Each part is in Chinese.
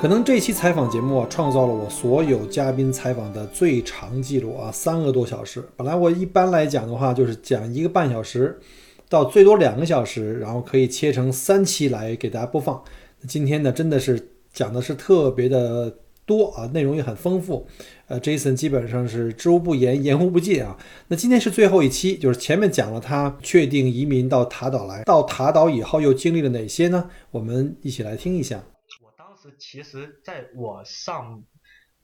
可能这期采访节目啊，创造了我所有嘉宾采访的最长记录啊，三个多小时。本来我一般来讲的话，就是讲一个半小时，到最多两个小时，然后可以切成三期来给大家播放。今天呢，真的是讲的是特别的多啊，内容也很丰富。呃，Jason 基本上是知无不言，言无不尽啊。那今天是最后一期，就是前面讲了他确定移民到塔岛来，到塔岛以后又经历了哪些呢？我们一起来听一下。其实，在我上，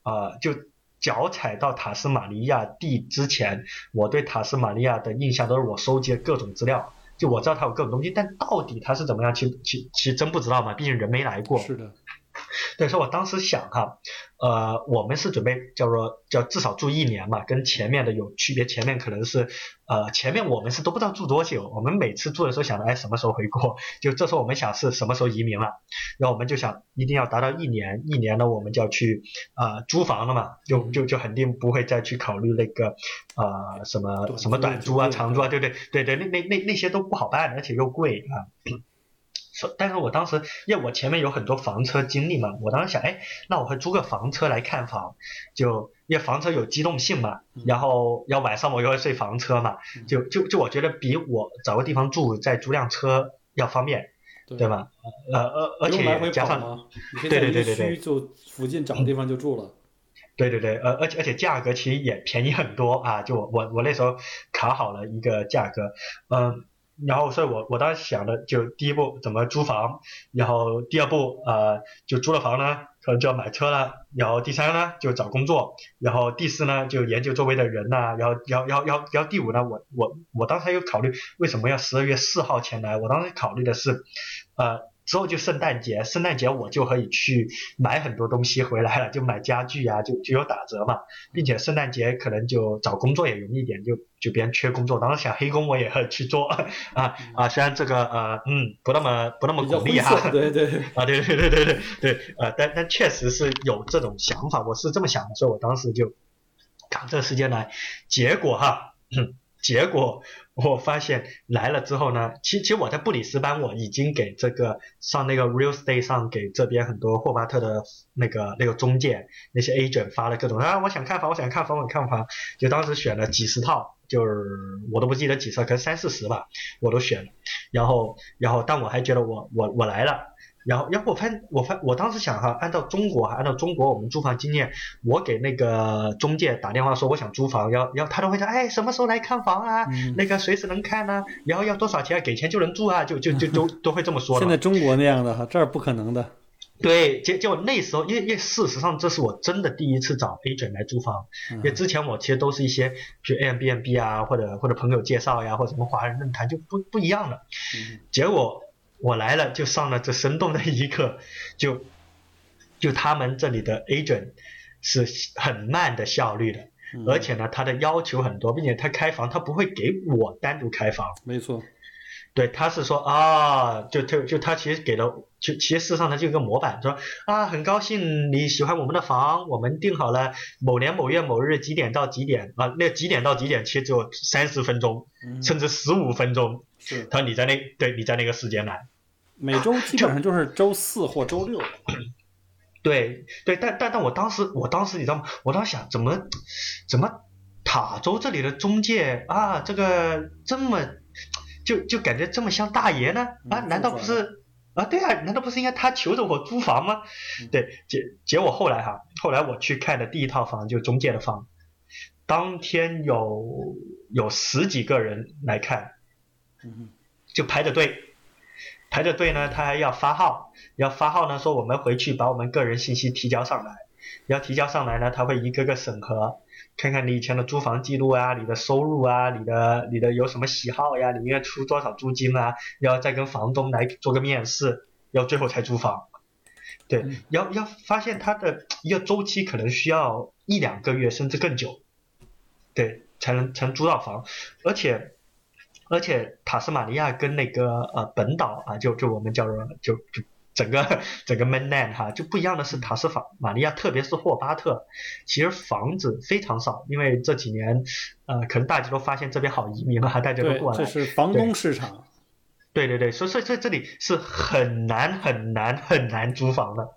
呃，就脚踩到塔斯马尼亚地之前，我对塔斯马尼亚的印象都是我收集了各种资料，就我知道它有各种东西，但到底它是怎么样，其其其实真不知道嘛，毕竟人没来过。是的。对，所以我当时想哈，呃，我们是准备叫做叫至少住一年嘛，跟前面的有区别。前面可能是呃，前面我们是都不知道住多久，我们每次住的时候想着，哎，什么时候回国？就这时候我们想是什么时候移民了，然后我们就想一定要达到一年，一年呢我们就要去啊租房了嘛，就就就肯定不会再去考虑那个啊什么什么短租啊长租啊，对不对？对对，那那那那些都不好办，而且又贵啊。但是我当时因为我前面有很多房车经历嘛，我当时想，哎，那我会租个房车来看房，就因为房车有机动性嘛，然后要晚上我又会睡房车嘛，就就就我觉得比我找个地方住再租辆车要方便，对吧？呃而而且加上，对对对对对，就附近找个地方就住了，对对对，而而且而且价格其实也便宜很多啊，就我我我那时候卡好了一个价格，嗯。然后，所以我我当时想的就第一步怎么租房，然后第二步呃就租了房呢，可能就要买车了，然后第三呢就找工作，然后第四呢就研究周围的人呐，然后要要要要第五呢，我我我当时有考虑为什么要十二月四号前来，我当时考虑的是，呃。之后就圣诞节，圣诞节我就可以去买很多东西回来了，就买家具啊，就就有打折嘛，并且圣诞节可能就找工作也容易一点，就就别人缺工作，当时想黑工我也会去做。啊啊，虽然这个呃嗯不那么不那么鼓励哈，对对 啊对对对对对对呃但但确实是有这种想法，我是这么想的，所以我当时就赶这个时间来，结果哈。结果我发现来了之后呢，其其实我在布里斯班我已经给这个上那个 Real Estate 上给这边很多霍巴特的那个那个中介那些 agent 发了各种啊，我想看房，我想看房，我想看房，就当时选了几十套，就是我都不记得几套，可能三四十吧，我都选了，然后然后但我还觉得我我我来了。然后，然后我发现，我发，我当时想哈，按照中国，按照中国我们租房经验，我给那个中介打电话说我想租房，要要他都会说，哎，什么时候来看房啊？那个随时能看呢？然后要多少钱？给钱就能住啊？就就就都 都会这么说。现在中国那样的哈，这儿不可能的。对，结结果那时候，因为因为事实上这是我真的第一次找 agent 来租房，因为之前我其实都是一些，比如 Airbnb 啊，或者或者朋友介绍呀，或者什么华人论坛就不不一样的。结果。我来了，就上了这生动的一课，就就他们这里的 agent 是很慢的效率的，而且呢，他的要求很多，并且他开房他不会给我单独开房，没错，对，他是说啊，就就就他其实给了，就其实事实上他就一个模板，说啊，很高兴你喜欢我们的房，我们定好了某年某月某日几点到几点啊，那几点到几点其实只有三十分钟，甚至十五分钟，是，他说你在那，对你在那个时间来。每周基本上就是周四或周六，对对，但但但我当时我当时你知道吗？我当时想怎么怎么塔州这里的中介啊，这个这么就就感觉这么像大爷呢？啊，难道不是啊？对啊，难道不是应该他求着我租房吗？对，结结果后来哈，后来我去看的第一套房就中介的房，当天有有十几个人来看，就排着队。排着队呢，他还要发号，要发号呢，说我们回去把我们个人信息提交上来，要提交上来呢，他会一个个审核，看看你以前的租房记录啊，你的收入啊，你的你的有什么喜好呀，你应该出多少租金啊，要再跟房东来做个面试，要最后才租房。对，要要发现他的一个周期可能需要一两个月甚至更久，对，才能才能租到房，而且而且塔斯马尼亚跟那个呃本岛啊，就就我们叫做就就整个整个 mainland 哈，就不一样的是塔斯法马尼亚，特别是霍巴特，其实房子非常少，因为这几年呃可能大家都发现这边好移民了，大家都过来，这是房东市场。对对对，所以所以这这里是很难很难很难租房的，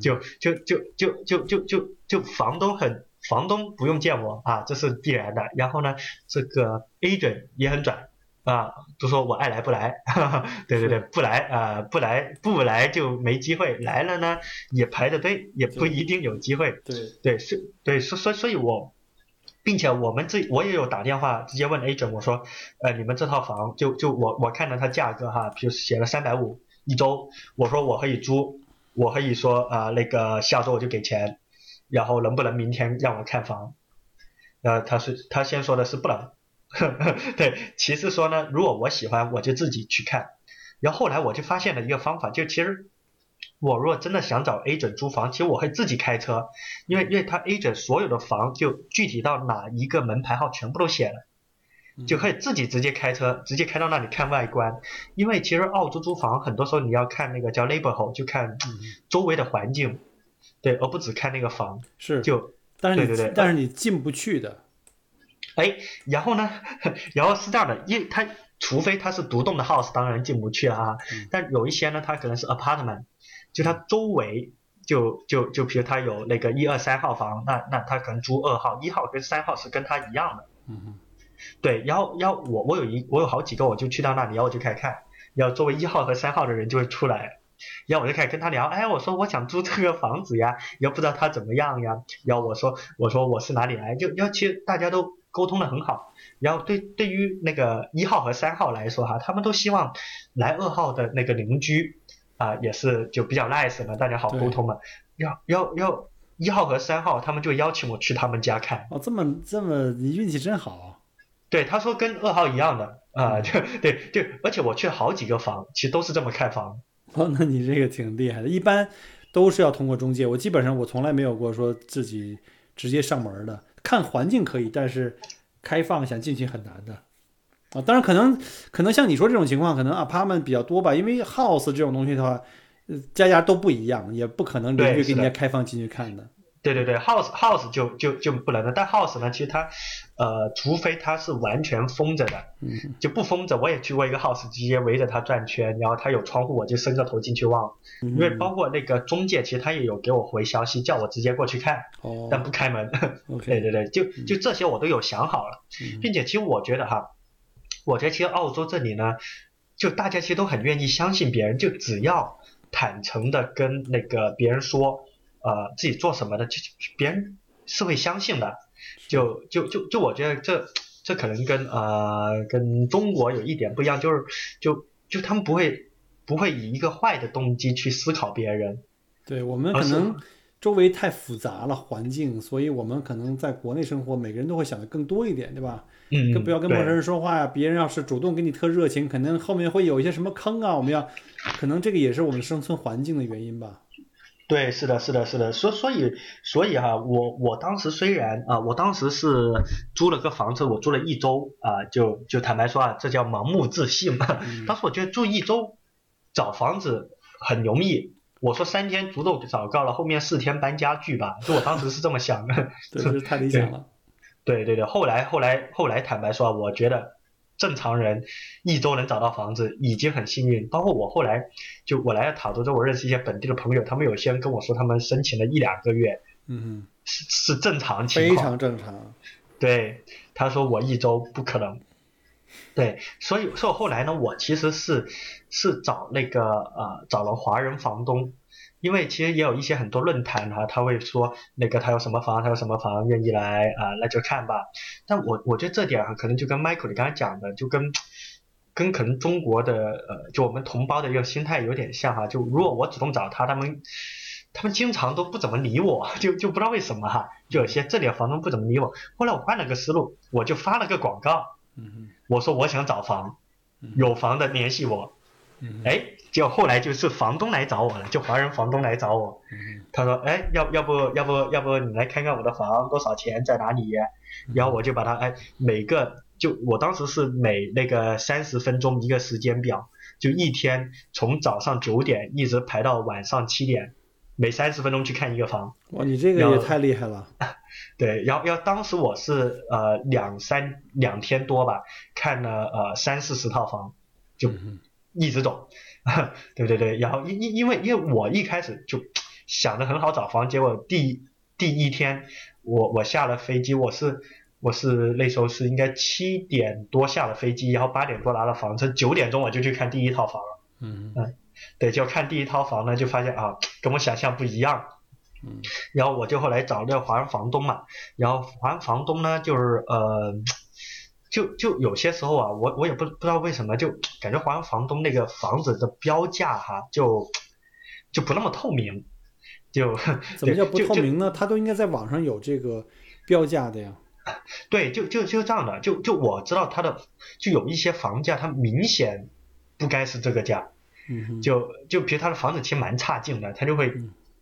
就就就就就就就就房东很房东不用见我啊，这是必然的。然后呢，这个 agent 也很拽啊，都说我爱来不来，对对对，不来啊不来不来就没机会，来了呢也排着队，也不一定有机会。对对是，对所所所以我。并且我们这我也有打电话直接问 agent，我说，呃，你们这套房就就我我看到它价格哈，比如写了三百五一周，我说我可以租，我可以说啊那个下周我就给钱，然后能不能明天让我看房？呃，他是他先说的是不能，对，其次说呢，如果我喜欢我就自己去看，然后后来我就发现了一个方法，就其实。我如果真的想找 agent 租房，其实我会自己开车，因为因为他 agent 所有的房就具体到哪一个门牌号全部都写了，就可以自己直接开车，直接开到那里看外观。因为其实澳洲租房很多时候你要看那个叫 neighborhood，就看周围的环境，对，而不只看那个房。是，就，但是对对对，但是你进不去的。哎，然后呢，然后是这样的，因为他除非他是独栋的 house，当然进不去了啊。但有一些呢，它可能是 apartment。就它周围，就就就比如它有那个一二三号房，那那他可能租二号，一号跟三号是跟他一样的。嗯对，然后然后我我有一我有好几个，我就去到那里，然后我就开始看，然后作为一号和三号的人就会出来，然后我就开始跟他聊，哎，我说我想租这个房子呀，也不知道他怎么样呀，然后我说我说我是哪里来，就要其实大家都沟通的很好，然后对对于那个一号和三号来说哈，他们都希望来二号的那个邻居。啊，也是就比较 nice 嘛，大家好沟通嘛。要要要一号和三号，他们就邀请我去他们家看。哦，这么这么，你运气真好。对，他说跟二号一样的啊，就对对，而且我去了好几个房，其实都是这么看房。哦，那你这个挺厉害的。一般都是要通过中介，我基本上我从来没有过说自己直接上门的。看环境可以，但是开放想进去很难的。啊，当然可能可能像你说这种情况，可能 apartment 比较多吧，因为 house 这种东西的话，家家都不一样，也不可能邻居给人家开放进去看的。对对对，house house 就就就不能了，但 house 呢，其实它，呃，除非它是完全封着的，就不封着。我也去过一个 house，直接围着它转圈，然后它有窗户，我就伸个头进去望。因为包括那个中介，其实他也有给我回消息，叫我直接过去看，但不开门。对对对，就就这些我都有想好了，并且其实我觉得哈。我觉得其实澳洲这里呢，就大家其实都很愿意相信别人，就只要坦诚的跟那个别人说，呃，自己做什么的，就别人是会相信的。就就就就我觉得这这可能跟呃跟中国有一点不一样，就是就就他们不会不会以一个坏的动机去思考别人。对我们可能周围太复杂了环境，所以我们可能在国内生活，每个人都会想的更多一点，对吧？嗯，更不要跟陌生人说话呀。别人要是主动跟你特热情，可能后面会有一些什么坑啊。我们要，可能这个也是我们生存环境的原因吧。对，是的，是的，是的。所所以所以哈，我我当时虽然啊，我当时是租了个房子，我租了一周啊，就就坦白说啊，这叫盲目自信嘛。当时我觉得住一周找房子很容易，我说三天足够找到了，后面四天搬家具吧。就我当时是这么想的，这是太理想了。对对对，后来后来后来，坦白说，啊我觉得正常人一周能找到房子已经很幸运。包括我后来就我来了塔州之后，我认识一些本地的朋友，他们有些人跟我说，他们申请了一两个月，嗯，是是正常情况，非常正常。对，他说我一周不可能。对，所以所以后来呢，我其实是是找那个呃找了华人房东。因为其实也有一些很多论坛哈，他会说那个他有什么房，他有什么房，愿意来啊，那就看吧。但我我觉得这点哈，可能就跟 Michael 你刚才讲的，就跟跟可能中国的呃，就我们同胞的一个心态有点像哈。就如果我主动找他，他们他们经常都不怎么理我，就就不知道为什么哈。就有些这里的房东不怎么理我。后来我换了个思路，我就发了个广告，我说我想找房，有房的联系我。哎，结果后来就是房东来找我了，就华人房东来找我，他说，哎，要要不要不要不你来看看我的房多少钱在哪里？然后我就把他哎每个就我当时是每那个三十分钟一个时间表，就一天从早上九点一直排到晚上七点，每三十分钟去看一个房。哇，你这个也太厉害了。对，然后要当时我是呃两三两天多吧，看了呃三四十套房，就一直走，对对对，然后因因因为因为我一开始就想着很好找房，结果第第一天我我下了飞机，我是我是那时候是应该七点多下了飞机，然后八点多拿了房车，九点钟我就去看第一套房了，嗯。嗯，对，就看第一套房呢，就发现啊跟我想象不一样。嗯，然后我就后来找那个华人房东嘛，然后华人房东呢，就是呃，就就有些时候啊，我我也不不知道为什么，就感觉华人房东那个房子的标价哈，就就不那么透明，就 怎么叫不透明呢？他都应该在网上有这个标价的呀。对，就就就这样的，就就我知道他的，就有一些房价，它明显不该是这个价，嗯，就就比如他的房子其实蛮差劲的，他就会。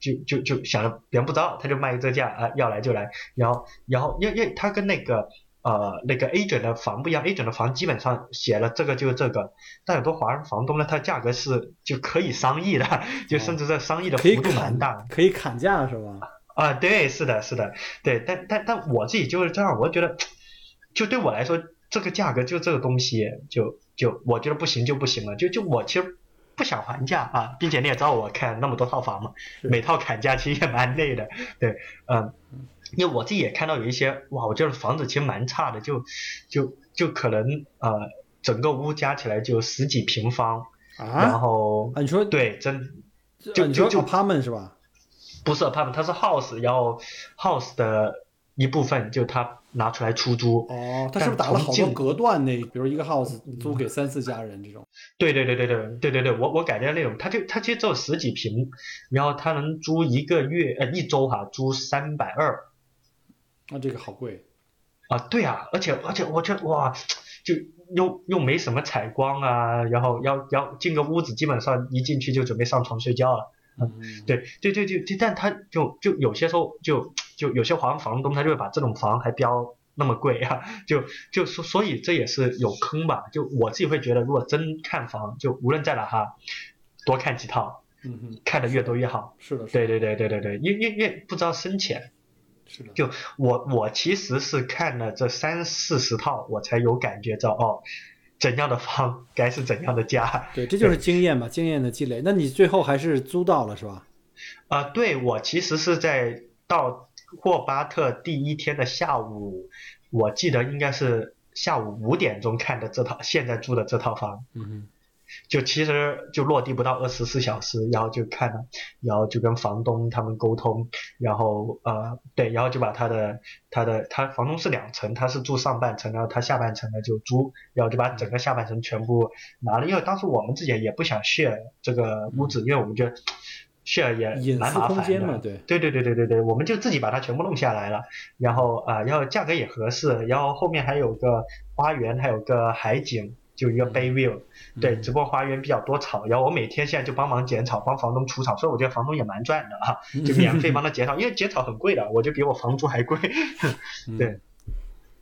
就就就想着别人不知道，他就卖这价啊，要来就来。然后然后因为因为他跟那个呃那个 agent 的房不一样，agent 的房基本上写了这个就是这个，但很多华人房东呢，他价格是就可以商议的，就甚至在商议的幅度蛮大，可以砍价是吧？啊，对，是的，是的，对，但但但我自己就是这样，我觉得就对我来说，这个价格就这个东西，就就我觉得不行就不行了，就就我其实。不想还价啊，并且你也知道我看那么多套房嘛，每套砍价其实也蛮累的，对，嗯，因为我自己也看到有一些，哇，我觉得房子其实蛮差的，就就就可能呃，整个屋加起来就十几平方，然后你说对，真就就就 apartment 是吧？不是 apartment，它是 house，然后 house 的一部分就他。拿出来出租哦，他是不是打了好多隔断那？比如一个 house 租给三四家人这种？对对对对对对对对，我我改的那种，他就他其实只有十几平，然后他能租一个月呃一周哈，租三百二。那这个好贵啊！对啊，而且而且我觉得哇，就又又没什么采光啊，然后要要进个屋子，基本上一进去就准备上床睡觉了。嗯，对对对对，但他就就有些时候就。就有些房房东他就会把这种房还标那么贵啊，就就所所以这也是有坑吧。就我自己会觉得，如果真看房，就无论在哪哈，多看几套，嗯嗯，看的越多越好。是的，对对对对对对，因因因不知道深浅。是的。就我我其实是看了这三四十套，我才有感觉到哦，怎样的房该是怎样的家。对，这就是经验嘛，经验的积累。那你最后还是租到了是吧？啊，对我其实是在到。霍巴特第一天的下午，我记得应该是下午五点钟看的这套，现在住的这套房，嗯就其实就落地不到二十四小时，然后就看了，然后就跟房东他们沟通，然后呃对，然后就把他的他的他房东是两层，他是住上半层，然后他下半层呢就租，然后就把整个下半层全部拿了，因为当时我们自己也不想 share 这个屋子，因为我们觉得。share 也蛮麻烦的，对对对对对对对，我们就自己把它全部弄下来了，然后啊，然后价格也合适，然后后面还有个花园，还有个海景，就一个 bay view，对，只不过花园比较多草，然后我每天现在就帮忙剪草，帮房东除草，所以我觉得房东也蛮赚的啊，就免费帮他剪草，因为剪草很贵的，我就比我房租还贵，对，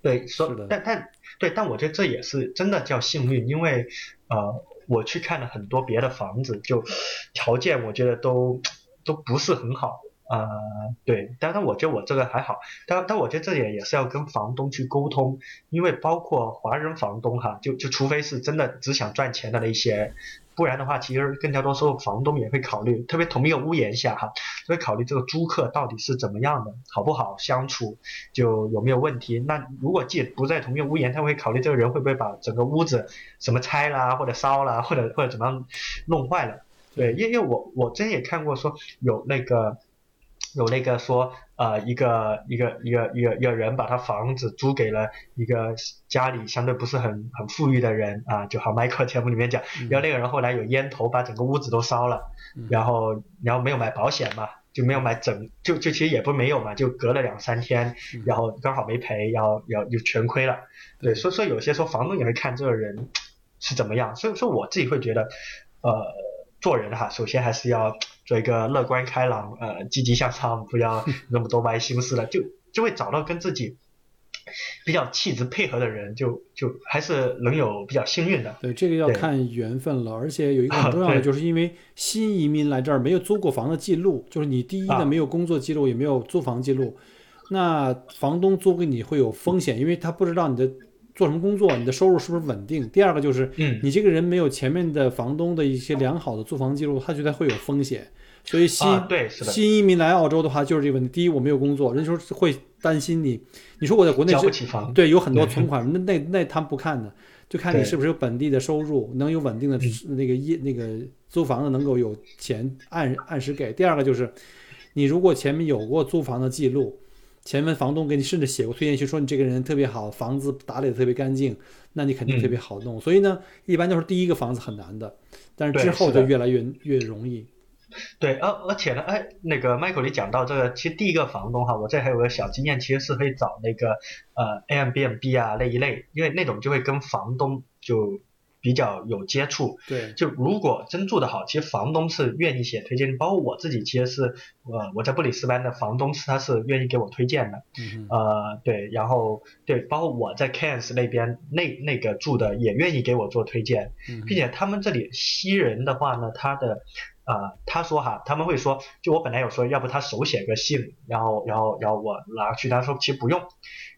对，说但但对，但我觉得这也是真的叫幸运，因为呃。我去看了很多别的房子，就条件我觉得都都不是很好啊。对，但是我觉得我这个还好。但但我觉得这点也是要跟房东去沟通，因为包括华人房东哈，就就除非是真的只想赚钱的那些。不然的话，其实更加多时候房东也会考虑，特别同一个屋檐下哈，会考虑这个租客到底是怎么样的，好不好相处，就有没有问题。那如果既不在同一个屋檐，他会考虑这个人会不会把整个屋子什么拆啦，或者烧啦，或者或者怎么样弄坏了。对，因为因为我我真也看过说有那个。有那个说，呃，一个一个一个一个一个人把他房子租给了一个家里相对不是很很富裕的人啊，就好 Michael 节目里面讲，然后那个人后来有烟头把整个屋子都烧了，然后然后没有买保险嘛，就没有买整，就就其实也不没有嘛，就隔了两三天，然后刚好没赔，然后要就全亏了，对，所以说有些时候房东也会看这个人是怎么样，所以说我自己会觉得。呃，做人哈，首先还是要做一个乐观开朗，呃，积极向上，不要 那么多歪心思了，就就会找到跟自己比较气质配合的人，就就还是能有比较幸运的。对，这个要看缘分了，而且有一个很重要的，就是因为新移民来这儿没有租过房的记录，就是你第一呢啊没有工作记录，也没有租房记录，那房东租给你会有风险，因为他不知道你的做什么工作，你的收入是不是稳定。第二个就是嗯你这个人没有前面的房东的一些良好的租房记录，他觉得会有风险。所以新、新移民来澳洲的话，就是这个问题。第一，我没有工作，人就是会担心你。你说我在国内交不起房。对，有很多存款，那那那他们不看的，就看你是不是有本地的收入，能有稳定的嗯那个业那个租房的能够有钱按按时给。第二个就是，你如果前面有过租房的记录，前面房东给你甚至写过推荐信，说你这个人特别好，房子打理的特别干净，那你肯定特别好弄。所以呢，一般都是第一个房子很难的，但是之后就越来越越容易。对，而而且呢，哎，那个 Michael 你讲到这个，其实第一个房东哈，我这还有个小经验，其实是可以找那个呃 Airbnb 啊那一类，因为那种就会跟房东就比较有接触。对，就如果真住得好，其实房东是愿意写推荐，包括我自己，其实是呃我在布里斯班的房东是他是愿意给我推荐的。嗯，呃，对，然后对，包括我在 Cairns 那边那那个住的也愿意给我做推荐，嗯并且他们这里西人的话呢，他的呃，他说哈，他们会说，就我本来有说，要不他手写个信，然后然后然后我拿去，他说其实不用，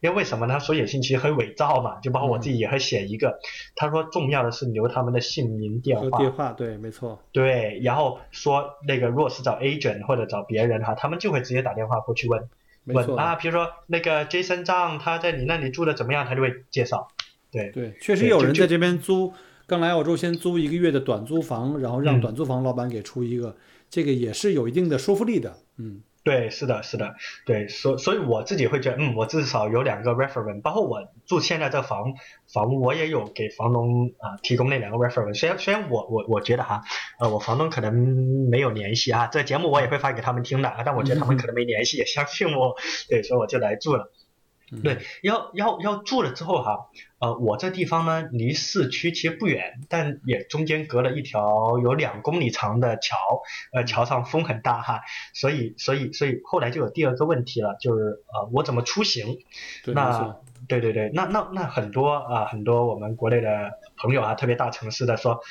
因为为什么呢？手写信其实很伪造嘛，就包括我自己也会写一个，他说重要的是留他们的姓名电话，电话，对，没错。对，然后说那个如果是找 agent 或者找别人哈，他们就会直接打电话过去问。问啊，比如说那个 Jason 张他在你那里住的怎么样，他就会介绍。对，对，确实有人在这边租，刚来澳洲先租一个月的短租房，然后让嗯短租房老板给出一个，这个也是有一定的说服力的。嗯，对，是的，是的，对，所所以我自己会觉得，嗯，我至少有两个 reference，包括我住现在这房房屋，我也有给房东啊、提供那两个 reference。虽然虽然我我我觉得哈，呃，我房东可能没有联系啊，这节目我也会发给他们听的，啊但我觉得他们 可能没联系，也相信我，对，所以我就来住了。嗯对，要要要住了之后哈，呃，我这地方呢离市区其实不远，但也中间隔了一条有两公里长的桥，呃，桥上风很大哈，所以所以所以后来就有第二个问题了，就是呃，我怎么出行？对，那。对对对，那那那很多啊、很多我们国内的朋友啊，特别大城市的说。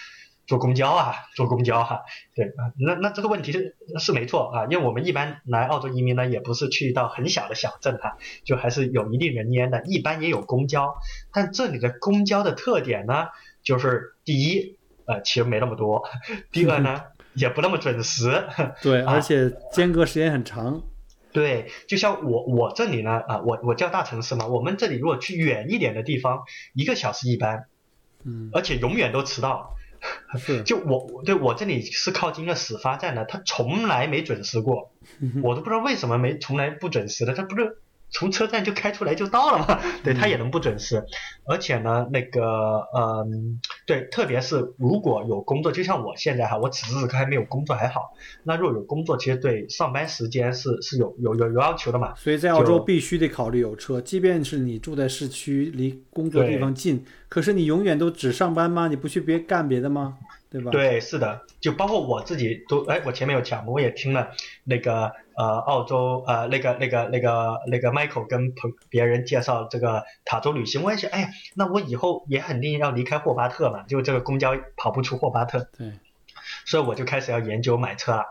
坐公交啊，坐公交哈、对啊，那那这个问题是是没错啊，因为我们一般来澳洲移民呢，也不是去到很小的小镇哈、就还是有一定人烟的，一般也有公交，但这里的公交的特点呢，就是第一，呃，其实没那么多；第二呢，也不那么准时。对，啊而且间隔时间很长。对，就像我我这里呢，啊、我我叫大城市嘛，我们这里如果去远一点的地方，一个小时一班，嗯，而且永远都迟到。是，就我对我这里是靠近一个始发站的，他从来没准时过，我都不知道为什么没从来不准时的，他不是从车站就开出来就到了吗？对他也能不准时，而且呢，那个嗯，对，特别是如果有工作，就像我现在哈，我此时此刻还没有工作还好，那如果有工作，其实对上班时间是是有有有有要求的嘛。所以在澳洲必须得考虑有车，即便是你住在市区，离工作地方近，可是你永远都只上班吗？你不去别干别的吗？对吧？对，是的，就包括我自己都，哎，我前面有讲，我也听了那个呃澳洲呃那个那个那个那个 Michael 跟朋别人介绍这个塔州旅行，我也想，哎呀，那我以后也肯定要离开霍巴特嘛，就这个公交跑不出霍巴特，对，所以我就开始要研究买车了，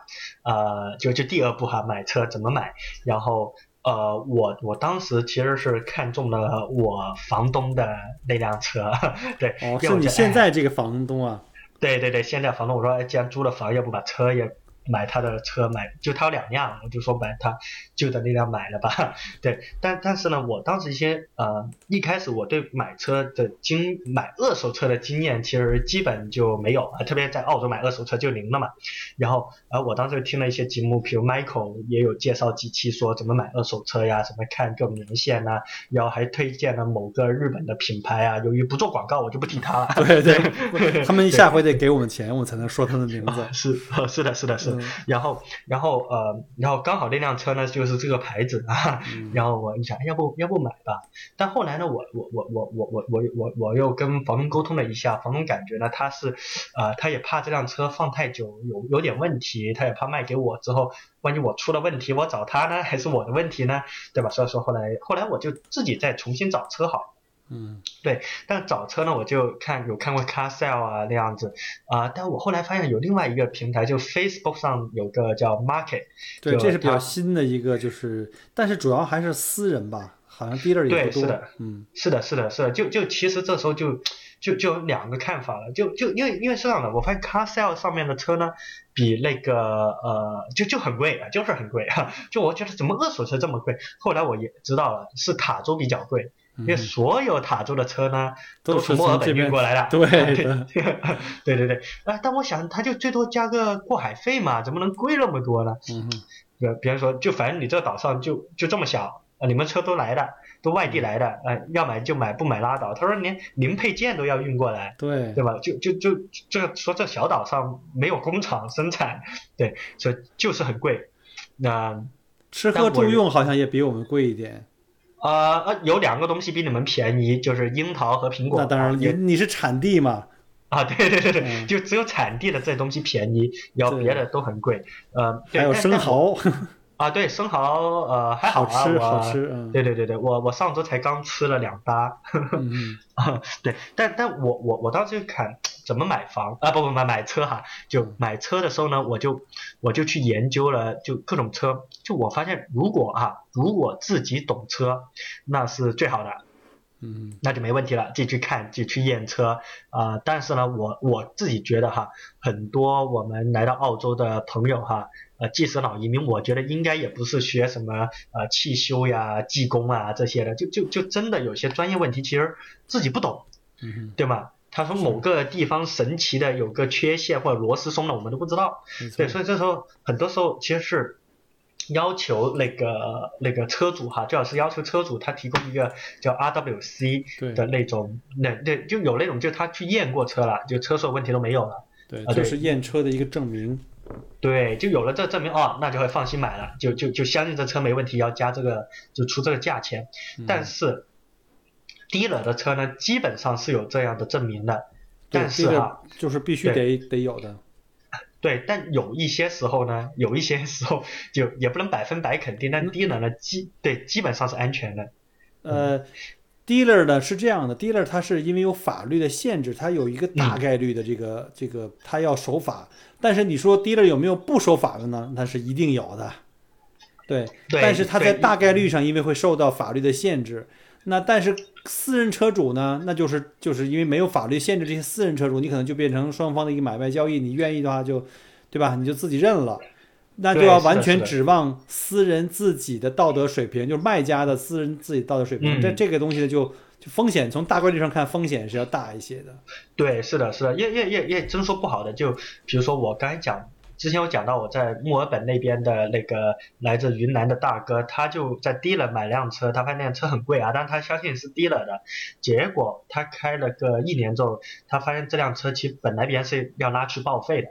呃，就就第二步哈，买车怎么买，然后。呃，我我当时其实是看中了我房东的那辆车，对，哦，是你现在这个房东啊？对对对，现在房东我说，哎，既然租了房，要不把车也买他的车买，就他有两辆，我就说买他旧的那辆买了吧。对，但但是呢，我当时一些呃，一开始我对买车的经买二手车的经验其实基本就没有啊，特别在澳洲买二手车就零了嘛。然后呃，我当时听了一些节目，比如 Michael 也有介绍几期说怎么买二手车呀，怎么看各种年限呐、然后还推荐了某个日本的品牌啊。由于不做广告，我就不提他了。对 对，他们下回得给我们钱，我才能说他的名字。是，是的，是的，是。嗯然后然后呃，然后刚好那辆车呢就是这个牌子啊，嗯然后我一想，哎要不要不买吧？但后来呢，我我我我我我我我我又跟房东沟通了一下，房东感觉呢他是呃他也怕这辆车放太久有有点问题，他也怕卖给我之后，万一我出了问题，我找他呢还是我的问题呢，对吧？所以说后来后来我就自己再重新找车好。嗯对但找车呢，我就看有看过 Car Sale 啊那样子啊、但我后来发现有另外一个平台，就 Facebook 上有个叫 Market，对，这是比较新的一个，就是但是主要还是私人吧，好像 dealer 也不多对是的。嗯是的，是的，是的，就就其实这时候就就就有两个看法了，就就因为因为是这样的，我发现 Car Sale 上面的车呢，比那个呃就就很贵啊，就是很贵啊，就我觉得怎么二手车这么贵？后来我也知道了，是塔州比较贵，因为嗯，所有塔州的车呢都是从墨尔本运过来的，对对的，对对对，啊，但我想他就最多加个过海费嘛，怎么能贵那么多呢？嗯嗯比比方说，就反正你这岛上就就这么小啊，你们车都来的，都外地来的，啊，要买就买，不买拉倒。他说连零配件都要运过来，对对吧？就就就这个说这小岛上没有工厂生产，对，所以就是很贵。那吃喝住用好像也比我们贵一点。呃呃，有两个东西比你们便宜，就是樱桃和苹果。那当然，你你是产地嘛，啊，对对对对，嗯就只有产地的这东西便宜，然后别的都很贵。呃，还有生蚝，啊，对生蚝呃还好啊，吃我好吃，嗯对对对对，我我上周才刚吃了两搭，嗯 啊，对，但但我我我当时就看怎么买房？啊，不不买买车哈，就买车的时候呢，我就我就去研究了，就各种车，就我发现如果啊，如果自己懂车，那是最好的，嗯。那就没问题了，自己去看，自己去验车。啊、但是呢，我我自己觉得哈，很多我们来到澳洲的朋友哈，呃，即使老移民，我觉得应该也不是学什么呃汽修呀、技工啊这些的，就就就真的有些专业问题，其实自己不懂，嗯，对吗？他说某个地方神奇的有个缺陷或者螺丝松了，我们都不知道。对，，所以这时候很多时候其实是要求那个那个车主哈，最好是要求车主他提供一个叫 RWC 的那种，那那就有那种就他去验过车了，就车所有问题都没有了。对，就是验车的一个证明。对，就有了这证明哦，那就会放心买了，就就就相信这车没问题，要加这个就出这个价钱。嗯但是 dealer 的车呢，基本上是有这样的证明的，但是这个哈，就是必须得得有的。对，但有一些时候呢，有一些时候就也不能百分百肯定，但 dealer 呢基对基本上是安全的。呃，dealer 呢是这样的，dealer 它是因为有法律的限制，它有一个大嗯概率的这个、这个它要守法。但是你说 dealer 有没有不守法的呢？那是一定有的。对，对但是它在大概率上因为会受到法律的限制。那但是私人车主呢，那就是就是因为没有法律限制，这些私人车主你可能就变成双方的一个买卖交易，你愿意的话就，对吧？你就自己认了。那就要完全指望私人自己的道德水平，就是卖家的私人自己道德水平。嗯这这个东西呢，就就风险从大概率上看，风险是要大一些的。对，是的，是的，也也也也真说不好的，就比如说我刚才讲，之前我讲到我在墨尔本那边的那个来自云南的大哥，他就在 d 了买辆车，他发现那辆车很贵啊，但他相信是 d 了的，结果他开了个一年之后，他发现这辆车其实本来别人是要拉去报废的，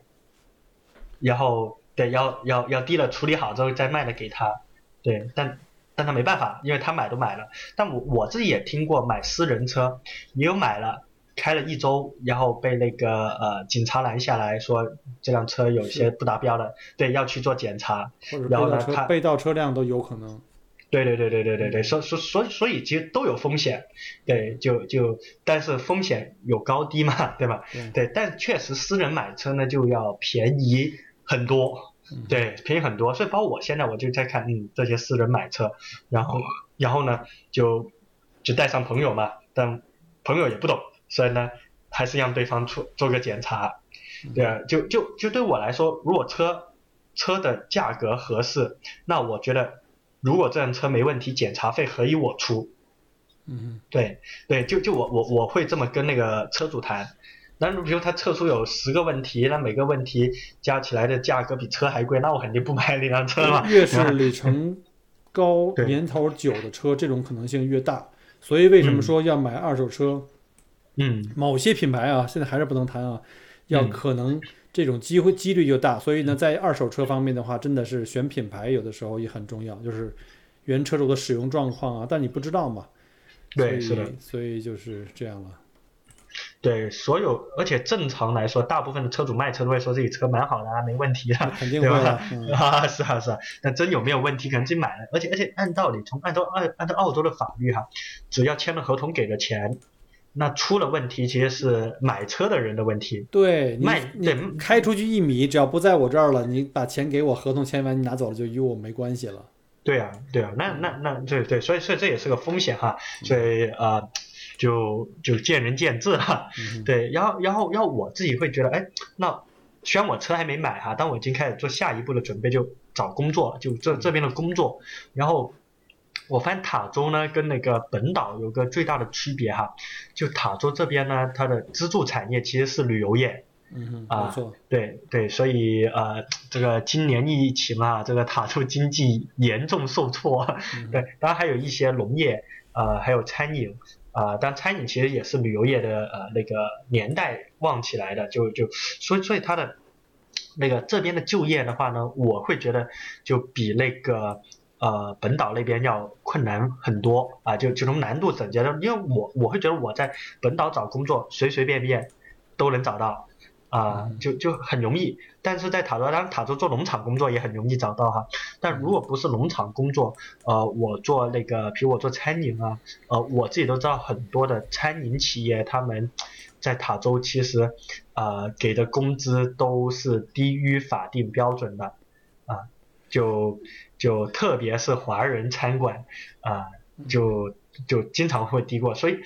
然后对要要要 d 了处理好之后再卖了给他，对，但但他没办法，因为他买都买了。但我我自己也听过买私人车，也有买了，开了一周，然后被那个呃警察拦下来说这辆车有些不达标的，对，要去做检查。然后呢他被盗车辆都有可能。对对对对对对对，所所所所以其实都有风险，对，就就但是风险有高低嘛，对吧？对对，但确实私人买车呢就要便宜很多，嗯对，便宜很多。所以包括我现在我就在看，嗯，这些私人买车，然后然后呢就就带上朋友嘛，但朋友也不懂，所以呢还是让对方出做个检查，对啊，就就就对我来说，如果车车的价格合适，那我觉得如果这辆车没问题，检查费可以我出，嗯对对，就就我我我会这么跟那个车主谈。那比如他测出有十个问题，那每个问题加起来的价格比车还贵，那我肯定不买那辆车了。越 是里程高、年头久的车，这种可能性越大。所以为什么嗯说要买二手车？嗯某些品牌啊，现在还是不能谈啊，要嗯可能这种机会几率就大。所以呢，在二手车方面的话，真的是选品牌有的时候也很重要，就是原车主的使用状况啊，但你不知道嘛。对，是的，所以就是这样了。对，所有而且正常来说，大部分的车主卖车都会说自己车蛮好的啊，没问题的，肯定会对吧的。嗯啊，是啊是啊，但真有没有问题，可能自己买了，而且而且按道理，从按照按按照澳洲的法律哈，只要签了合同给了钱，那出了问题其实是买车的人的问题。对卖你对开出去一米，只要不在我这儿了，你把钱给我，合同签完你拿走了，就与我没关系了。对啊，对啊，那那那对对，所以所以这也是个风险哈，所以呃，就就见仁见智哈。嗯对，然后然后然后我自己会觉得，哎，那虽然我车还没买哈，但我已经开始做下一步的准备，就找工作，就这这边的工作。然后我发现塔州呢跟那个本岛有个最大的区别哈，就塔州这边呢，它的支柱产业其实是旅游业。嗯哼，啊没错。对对，所以呃，这个今年疫情啊，这个塔州经济严重受挫。嗯对，当然还有一些农业，呃，还有餐饮，啊、当然餐饮其实也是旅游业的呃那个年代旺起来的，就就所以所以它的那个这边的就业的话呢，我会觉得就比那个。呃，本岛那边要困难很多啊，就就从难度等级的，因为我我会觉得我在本岛找工作随随便便都能找到，啊、就就很容易。但是在塔州，当然塔州做农场工作也很容易找到哈。但如果不是农场工作，呃，我做那个，比如我做餐饮啊，呃，我自己都知道很多的餐饮企业，他们在塔州其实呃给的工资都是低于法定标准的，啊、就就特别是华人餐馆啊、就就经常会低过，所以。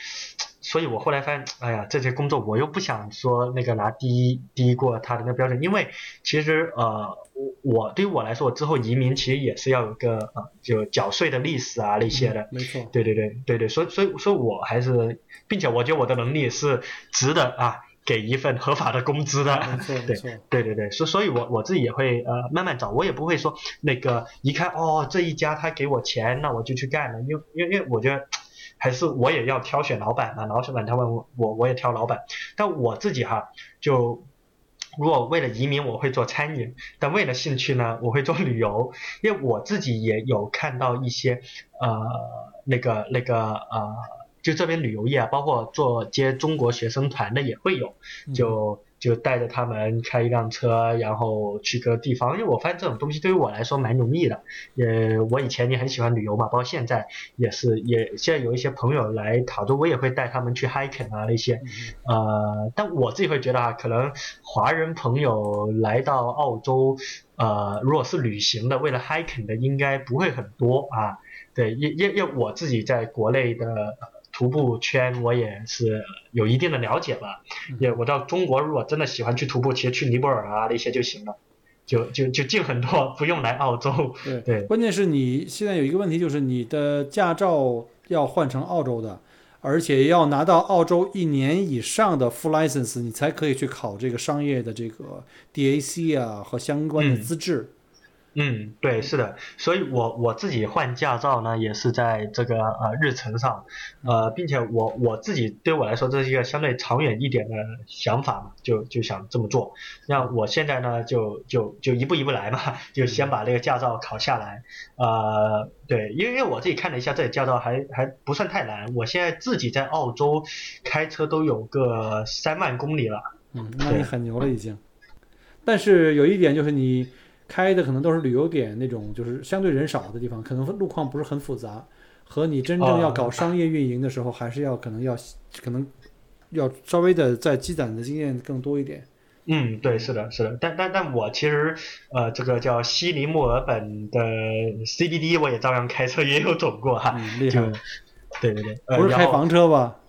所以我后来发现，哎呀，这些工作我又不想说那个拿低低过他的那标准，因为其实呃，我我对于我来说，我之后移民其实也是要有个呃，就缴税的历史啊那些的。没错。对对对对对，所以所以所以我还是，并且我觉得我的能力是值得啊，给一份合法的工资的。没错，没 对。对对对，所所以我我自己也会呃慢慢找，我也不会说那个一看哦这一家他给我钱，那我就去干了，因为因为因为我觉得还是我也要挑选老板嘛，老板他问我我我也挑老板，但我自己哈就。如果为了移民，我会做餐饮；但为了兴趣呢，我会做旅游。因为我自己也有看到一些呃那个那个呃，就这边旅游业啊，包括做接中国学生团的也会有，就就带着他们开一辆车，然后去个地方。因为我发现这种东西对于我来说蛮容易的。也我以前也很喜欢旅游嘛，包括现在也是，也现在有一些朋友来塔州，我也会带他们去 hiking 啊那些。呃，但我自己会觉得啊，可能华人朋友来到澳洲，呃，如果是旅行的，为了 hiking 的，应该不会很多啊。对，因因因为我自己在国内的呃徒步圈，我也是有一定的了解吧。也我知道中国如果真的喜欢去徒步，其实去尼泊尔啊那些就行了，就就就近很多，不用来澳洲。对对关键是你现在有一个问题，就是你的驾照要换成澳洲的，而且要拿到澳洲一年以上的 full license，你才可以去考这个商业的这个 DAC 啊和相关的嗯资质。嗯，对，是的，所以我我自己换驾照呢，也是在这个呃日程上，呃，并且我我自己对我来说，这是一个相对长远一点的想法嘛，就就想这么做。那我现在呢，就就就一步一步来嘛，就先把这个驾照考下来。呃，对，因为因为我自己看了一下，这里驾照还还不算太难。我现在自己在澳洲开车都有个三万公里了。嗯，那你很牛了已经。但是有一点就是你开的可能都是旅游点那种，就是相对人少的地方，可能路况不是很复杂，和你真正要搞商业运营的时候，还是要可能要可能要稍微的在积攒的经验更多一点。嗯，对，是的，是的，但但但我其实呃，这个叫悉尼墨尔本的 CBD，我也照样开车也有走过哈，嗯，厉就害，对对对，呃、不是开房车吧？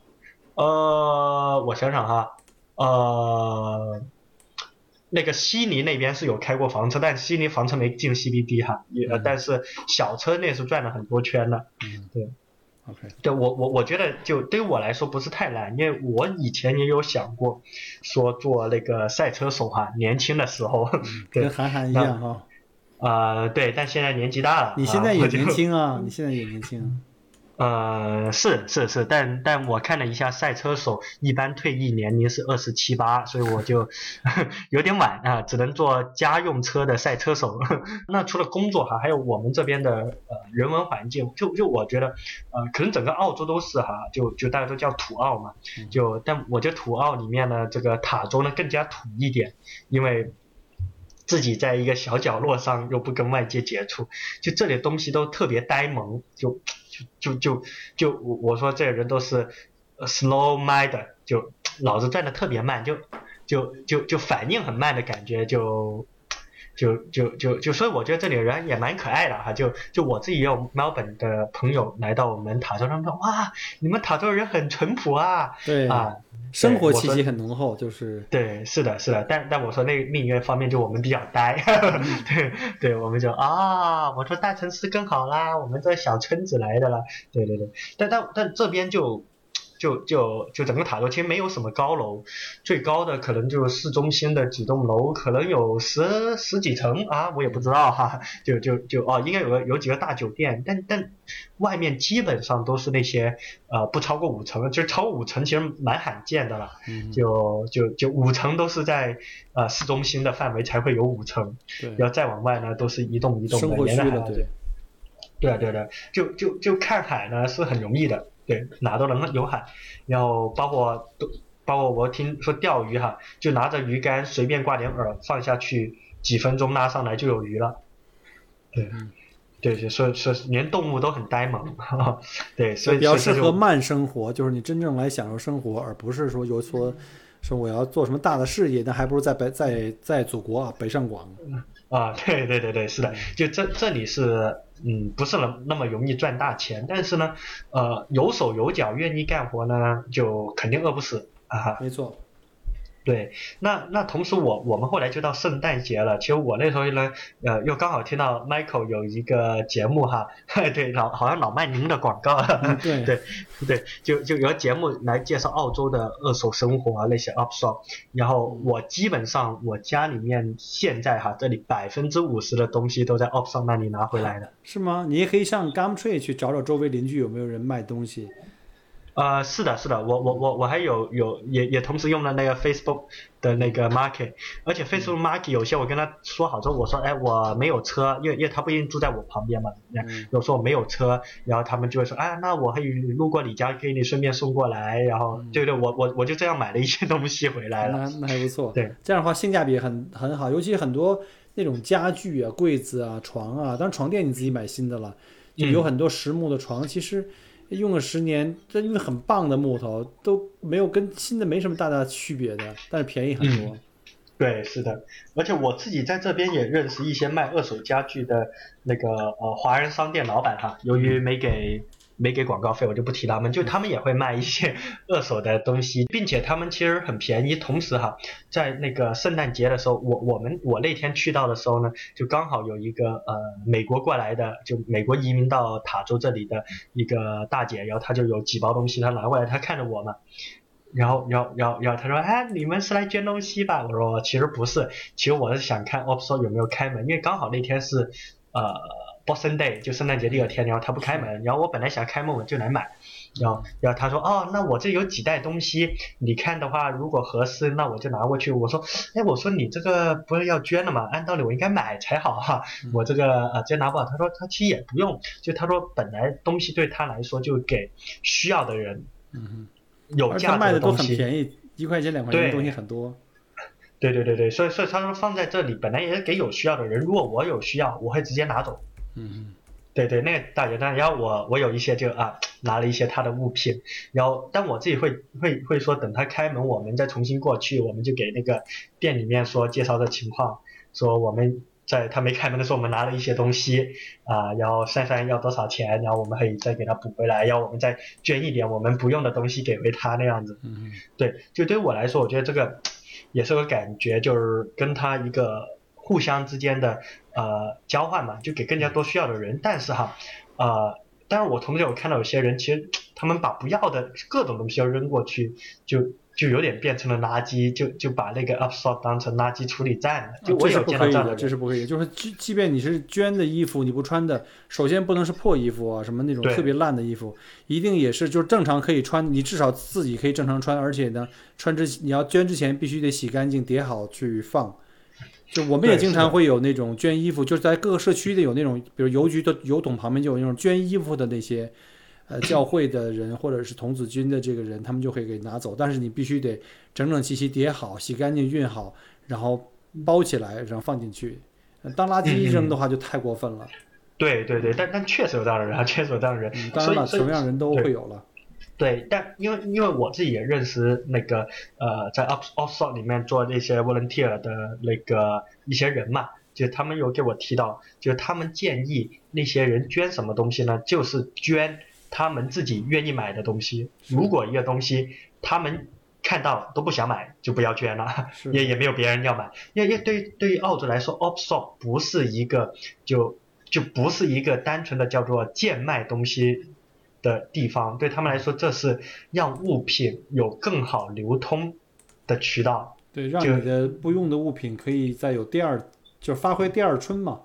呃，我想想哈，呃，那个悉尼那边是有开过房车，但悉尼房车没进 CBD 哈，也、但是小车那是转了很多圈的。嗯，对。OK，对我我我觉得就对于我来说不是太难，因为我以前也有想过说做那个赛车手哈，年轻的时候，对跟韩寒一样哈。啊、对，但现在年纪大了，你现在也年轻啊，你现在也年轻啊。呃，是是是，但但我看了一下赛车手一般退役年龄是二十七八，所以我就 有点晚啊，只能做家用车的赛车手。那除了工作哈，还有我们这边的呃人文环境，就就我觉得呃，可能整个澳洲都是哈，就就大家都叫土澳嘛，就但我觉得土澳里面呢，这个塔州呢更加土一点，因为自己在一个小角落上又不跟外界接触，就这里东西都特别呆萌，就。就就就就我我说这人都是 slow mind，就脑子转的特别慢，就就就就反应很慢的感觉，就就就就就所以我觉得这里的人也蛮可爱的哈，就就我自己也有猫本的朋友来到我们塔州，他们说哇，你们塔州人很淳朴啊，对啊。生活气息很浓厚，就是对，是的，是的，但但我说那另一个方面，就我们比较呆，对对，我们就啊，我说大城市更好啦，我们这小村子来的啦，对对对，但但但这边就。就就就整个塔楼其实没有什么高楼，最高的可能就是市中心的几栋楼，可能有十十几层啊，我也不知道哈。就就就哦，应该有个有几个大酒店，但但外面基本上都是那些呃不超过五层，就超过五层其实蛮罕见的了。就就就五层都是在呃市中心的范围才会有五层，要再往外呢都是一栋一栋的沿海。对对对对，就就就看海呢是很容易的。对，哪都能有海，然后包括都包括我听说钓鱼哈，就拿着鱼竿随便挂点饵放下去，几分钟拉上来就有鱼了。对，对对，所以说连动物都很呆萌，对，所以比较适合慢生活，就是你真正来享受生活，而不是说有说说我要做什么大的事业，那还不如在北在在祖国啊北上广。啊，对对对对，是的，就这这里是，嗯，不是那那么容易赚大钱，但是呢，呃，有手有脚，愿意干活呢，就肯定饿不死啊。没错。对，那那同时我我们后来就到圣诞节了。其实我那时候呢，呃，又刚好听到 Michael 有一个节目哈，对老好像老卖您的广告，对 对对，就就有节目来介绍澳洲的二手生活啊那些 up shop。然后我基本上我家里面现在哈这里百分之五十的东西都在 up shop 那里拿回来的。是吗？你也可以上 Gumtree 去找找周围邻居有没有人卖东西。呃，是的，是的，我我我我还有有也也同时用了那个 Facebook 的那个 Market，而且 Facebook Market 有些我跟他说好之后，我说哎我没有车，因为因为他不一定住在我旁边嘛，有时候我没有车，然后他们就会说哎那我可以路过你家给你顺便送过来，然后对对，我我我就这样买了一些东西回来了，那那还不错，对，这样的话性价比很很好，尤其很多那种家具啊、柜子啊、床啊，当然床垫你自己买新的了，就有很多实木的床，其实。用了十年，这因为很棒的木头都没有跟新的没什么大大区别的，但是便宜很多。对，是的，而且我自己在这边也认识一些卖二手家具的那个呃华人商店老板哈，由于没给。没给广告费，我就不提他们。就他们也会卖一些 二手的东西，并且他们其实很便宜。同时哈，在那个圣诞节的时候，我我们我那天去到的时候呢，就刚好有一个呃美国过来的，就美国移民到塔州这里的一个大姐，然后她就有几包东西，她拿过来，她看着我嘛，然后然后然后然后她说，哎，你们是来捐东西吧？我说其实不是，其实我是想看 o p s o 有没有开门，因为刚好那天是呃。Boxing Day 就圣诞节第二天，然后他不开门，然后我本来想开门我就来买，然后然后他说哦，那我这有几袋东西，你看的话如果合适，那我就拿过去。我说哎，我说你这个不是要捐了吗？按道理我应该买才好哈，我这个啊直接拿不好。他说他其实也不用，就他说本来东西对他来说就给需要的人，嗯有价值的东西，便宜，一块钱两块钱的东西很多。对对对对，所以所以他说放在这里本来也是给有需要的人，如果我有需要，我会直接拿走。嗯，对对，那个大姐，然后我我有一些就啊拿了一些她的物品，然后但我自己会会会说等她开门，我们再重新过去，我们就给那个店里面说介绍的情况，说我们在他没开门的时候，我们拿了一些东西啊，然后珊珊要多少钱，然后我们可以再给他补回来，然后我们再捐一点我们不用的东西给回他那样子。嗯对，就对于我来说，我觉得这个 也是个感觉，就是跟他一个。互相之间的呃交换嘛，就给更加多需要的人。但是哈，呃，但是我同时我看到有些人，其实他们把不要的各种东西要扔过去，就就有点变成了垃圾，就就把那个 upsort 当成垃圾处理站了。这是我有不可以的，见到这样人，这是不可以的。就是即即便你是捐的衣服，你不穿的，首先不能是破衣服啊，什么那种特别烂的衣服，一定也是就是正常可以穿，你至少自己可以正常穿，而且呢，穿之你要捐之前必须得洗干净，叠好去放。就我们也经常会有那种捐衣服，就是在各个社区的有那种，比如邮局的邮筒旁边就有那种捐衣服的那些，呃，教会的人或者是童子军的这个人，他们就会给拿走，但是你必须得整整齐齐叠好，洗干净熨好，然后包起来，然后放进去。呃当垃圾扔的话就太过分了。对对对，但但确实有这样的人啊，确实有这样的人。嗯，当然了，什么样的人都会有了。对，但因为因为我自己也认识那个呃，在 Up Offshore 里面做那些 volunteer 的那个一些人嘛，就他们有给我提到，就他们建议那些人捐什么东西呢？就是捐他们自己愿意买的东西。如果一个东西他们看到都不想买，就不要捐了。也也没有别人要买，因为因为对于对于澳洲来说，offshore 不是一个就就不是一个单纯的叫做贱卖东西的地方，对他们来说，这是让物品有更好流通的渠道。对，让你的不用的物品可以再有第二，就发挥第二春嘛。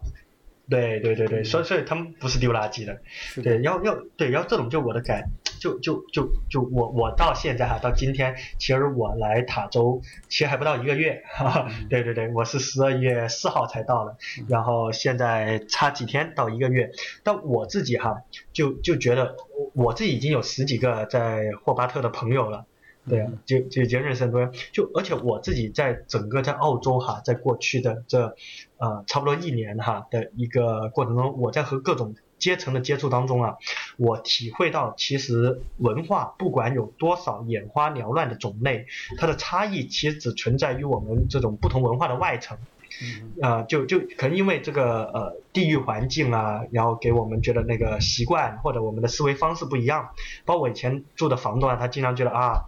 对对对对，嗯所以所以他们不是丢垃圾的，的，对，要要对，要这种就我的感，就就就就我我到现在哈，到今天，其实我来塔州其实还不到一个月，哈哈，嗯对对对，我是十二月四号才到的，然后现在差几天到一个月，但我自己哈就就觉得我我自己已经有十几个在霍巴特的朋友了。对就就已经认识很多人，就而且我自己在整个在澳洲哈，在过去的这呃差不多一年哈的一个过程中，我在和各种阶层的接触当中啊，我体会到其实文化不管有多少眼花缭乱的种类，它的差异其实只存在于我们这种不同文化的外层。嗯呃，就就可能因为这个呃地域环境啊，然后给我们觉得那个习惯或者我们的思维方式不一样。包括我以前住的房东啊，他经常觉得啊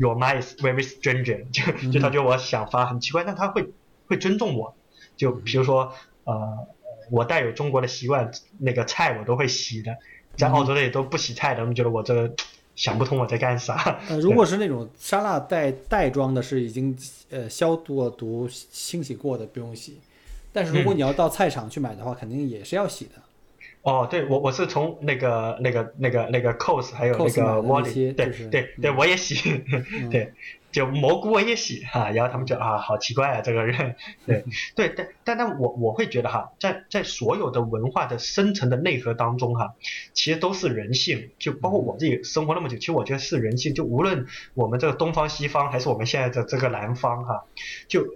，your mind is very strange，就就他觉得我想法很奇怪，但他会会尊重我。就比如说呃，我带有中国的习惯，那个菜我都会洗的，在澳洲那里都不洗菜的，他们觉得我这个想不通我在干啥。呃，如果是那种沙拉袋袋装的，是已经呃消过毒、清洗过的，不用洗。但是如果嗯你要到菜场去买的话，肯定也是要洗的。哦，对我我是从那个那个那个那个 cos 还有那个 Wally，对对对，嗯我也洗，嗯 对，就蘑菇我也洗哈，然后他们就啊，好奇怪啊这个人，对对，但但但我我会觉得哈，在在所有的文化的深层的内核当中哈，其实都是人性，就包括我自己生活那么久，其实我觉得是人性，就无论我们这个东方西方，还是我们现在的这个南方哈，就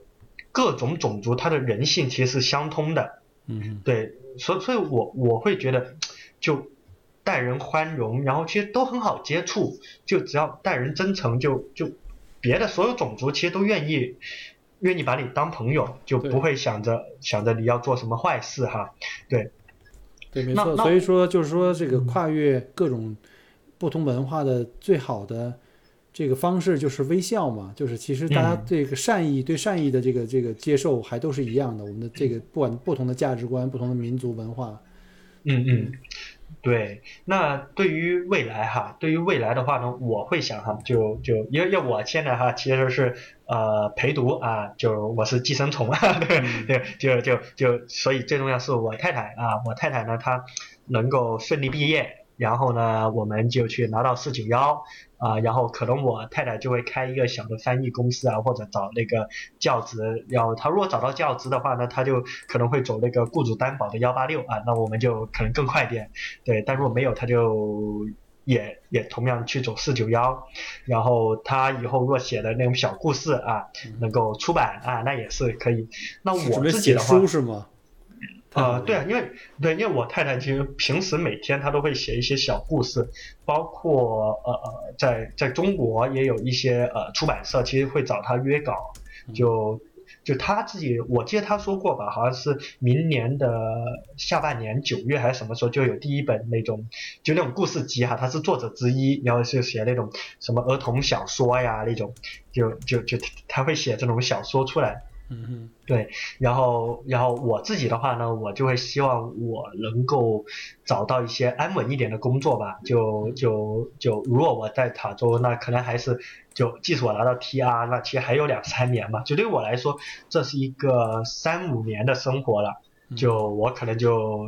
各种种族它的人性其实是相通的，嗯对，所以所以我我会觉得，就待人宽容，然后其实都很好接触，就只要待人真诚就，就别的所有种族其实都愿意愿意把你当朋友，就不会想着想着你要做什么坏事哈。对，对，没错。所以说，就是说这个跨越各种不同文化的最好的这个方式就是微笑嘛，就是其实大家嗯这个善意、对善意的这个这个接受还都是一样的。我们的这个不管不同的价值观、不同的民族文化，嗯嗯。对，那对于未来哈，对于未来的话呢，我会想哈，就就因为因为我现在哈其实是呃陪读啊，就我是寄生虫啊，对嗯对，就就就所以最重要是我太太啊，我太太呢她能够顺利毕业，然后呢我们就去拿到四九幺啊，然后可能我太太就会开一个小的翻译公司啊，或者找那个教职，然后他如果找到教职的话呢，他就可能会走那个雇主担保的幺八六啊，那我们就可能更快点。对，但如果没有，他就也也同样去走四九幺，然后他以后若写的那种小故事啊，能够出版啊，那也是可以。那我备写自己的话书，是吗？太好呃，对啊，因为对，因为我太太其实平时每天她都会写一些小故事，包括呃呃，在在中国也有一些呃出版社其实会找她约稿，就就她自己，我记得她说过吧，好像是明年的下半年九月还是什么时候就有第一本那种就那种故事集哈，她是作者之一，然后就写那种什么儿童小说呀那种，就就就她会写这种小说出来。嗯哼，对，然后然后我自己的话呢，我就会希望我能够找到一些安稳一点的工作吧。就就就如果我在塔州，那可能还是就即使我拿到 TR，那其实还有两三年嘛。就对我来说，这是一个三五年的生活了。就我可能就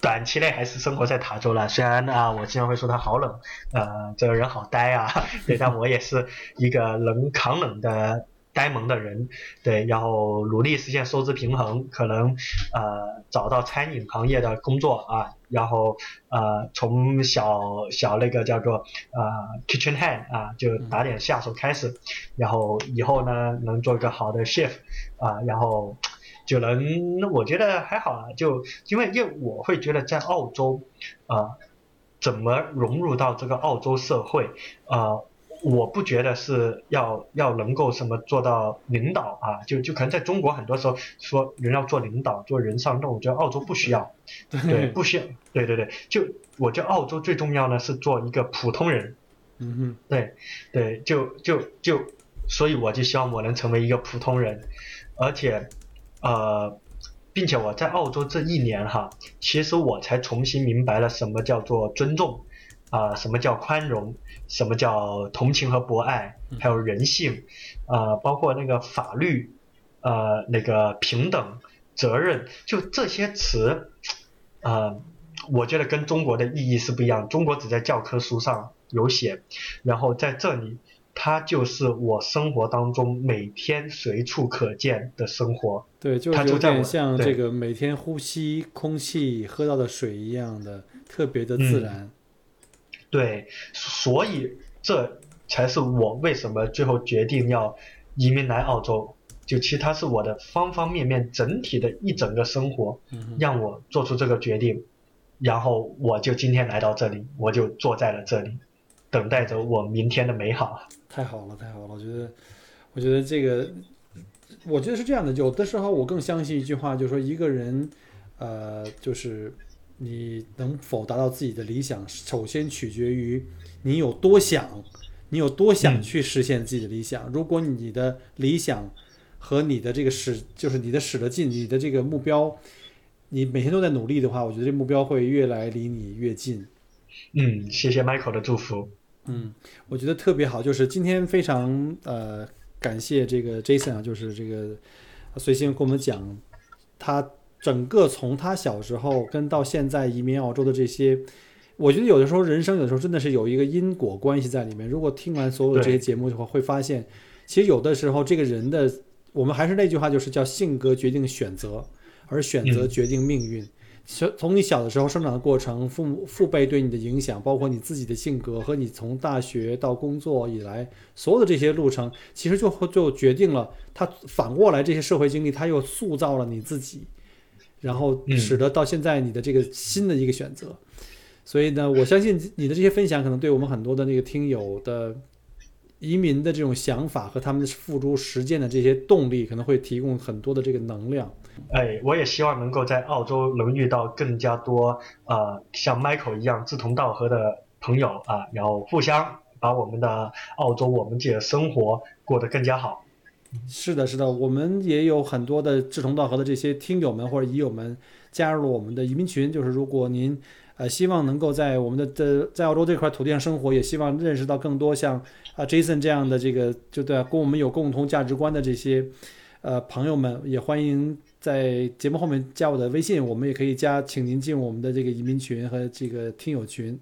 短期内还是生活在塔州了，虽然啊，我经常会说它好冷，呃，这个人好呆啊，对，但我也是一个能扛冷的呆萌的人，对，然后努力实现收支平衡，可能呃找到餐饮行业的工作啊，然后呃从小小那个叫做呃 kitchen hand 啊，就打点下手开始，然后以后呢能做一个好的 chef 啊，然后。就能，我觉得还好啊。就因为，因为我会觉得在澳洲，啊，怎么融入到这个澳洲社会，啊，我不觉得是要要能够什么做到领导啊。就就可能在中国很多时候说人要做领导做人上，那我觉得澳洲不需要，对，不需要，对对对。就我觉得澳洲最重要呢是做一个普通人，嗯哼，对对，就就就，所以我就希望我能成为一个普通人，而且。呃，并且我在澳洲这一年哈，其实我才重新明白了什么叫做尊重，啊，什么叫宽容，什么叫同情和博爱，还有人性，啊，包括那个法律，呃，那个平等、责任，就这些词，呃，我觉得跟中国的意义是不一样，中国只在教科书上有写，然后在这里。它就是我生活当中每天随处可见的生活，对，就有点像这个每天呼吸空气、喝到的水一样的特别的自然。对，所以这才是我为什么最后决定要移民来澳洲。就其他是我的方方面面整体的一整个生活，让我做出这个决定，然后我就今天来到这里，我就坐在了这里。等待着我明天的美好。太好了，太好了！我觉得，我觉得这个，我觉得是这样的。有的时候，我更相信一句话，就是说，一个人，呃，就是你能否达到自己的理想，首先取决于你有多想，你有多想去实现自己的理想。如果你的理想和你的这个使，就是你的使得劲，你的这个目标，你每天都在努力的话，我觉得这目标会越来离你越近。嗯，谢谢 Michael 的祝福。嗯，我觉得特别好，就是今天非常呃感谢这个 Jason 啊，就是这个随心跟我们讲他整个从他小时候跟到现在移民澳洲的这些，我觉得有的时候人生有的时候真的是有一个因果关系在里面。如果听完所有的这些节目的话，会发现其实有的时候这个人的，我们还是那句话，就是叫性格决定选择，而选择决定命运。从从你小的时候生长的过程，父母父辈对你的影响，包括你自己的性格和你从大学到工作以来所有的这些路程，其实就就决定了他反过来这些社会经历，他又塑造了你自己，然后使得到现在你的这个新的一个选择。所以呢，我相信你的这些分享可能对我们很多的那个听友的移民的这种想法和他们付诸实践的这些动力，可能会提供很多的这个能量。哎，我也希望能够在澳洲能遇到更加多呃像 Michael 一样志同道合的朋友啊，然后互相把我们的澳洲我们自己的生活过得更加好。是的，是的，我们也有很多的志同道合的这些听友们或者移友们加入了我们的移民群。就是如果您呃希望能够在我们的的在澳洲这块土地上生活，也希望认识到更多像啊 Jason 这样的这个就对跟我们有共同价值观的这些呃朋友们，也欢迎。在节目后面加我的微信，我们也可以加，请您进入我们的这个移民群和这个听友群。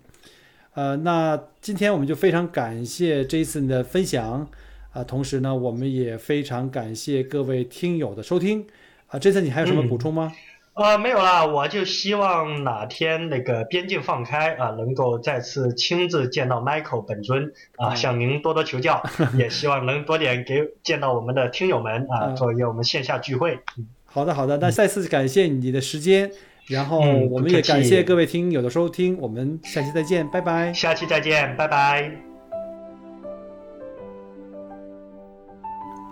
呃，那今天我们就非常感谢 Jason 的分享啊，同时呢，我们也非常感谢各位听友的收听啊。Jason，你还有什么补充吗？呃，没有啦，我就希望哪天那个边境放开啊，能够再次亲自见到 Michael 本尊啊，向您多多求教，也希望能多点给见到我们的听友们啊，做一个我们线下聚会。好的，好的，那再次感谢你的时间，然后我们也感谢各位听友的收听，我们下期再见，拜拜。下期再见，拜拜。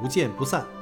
不见不散。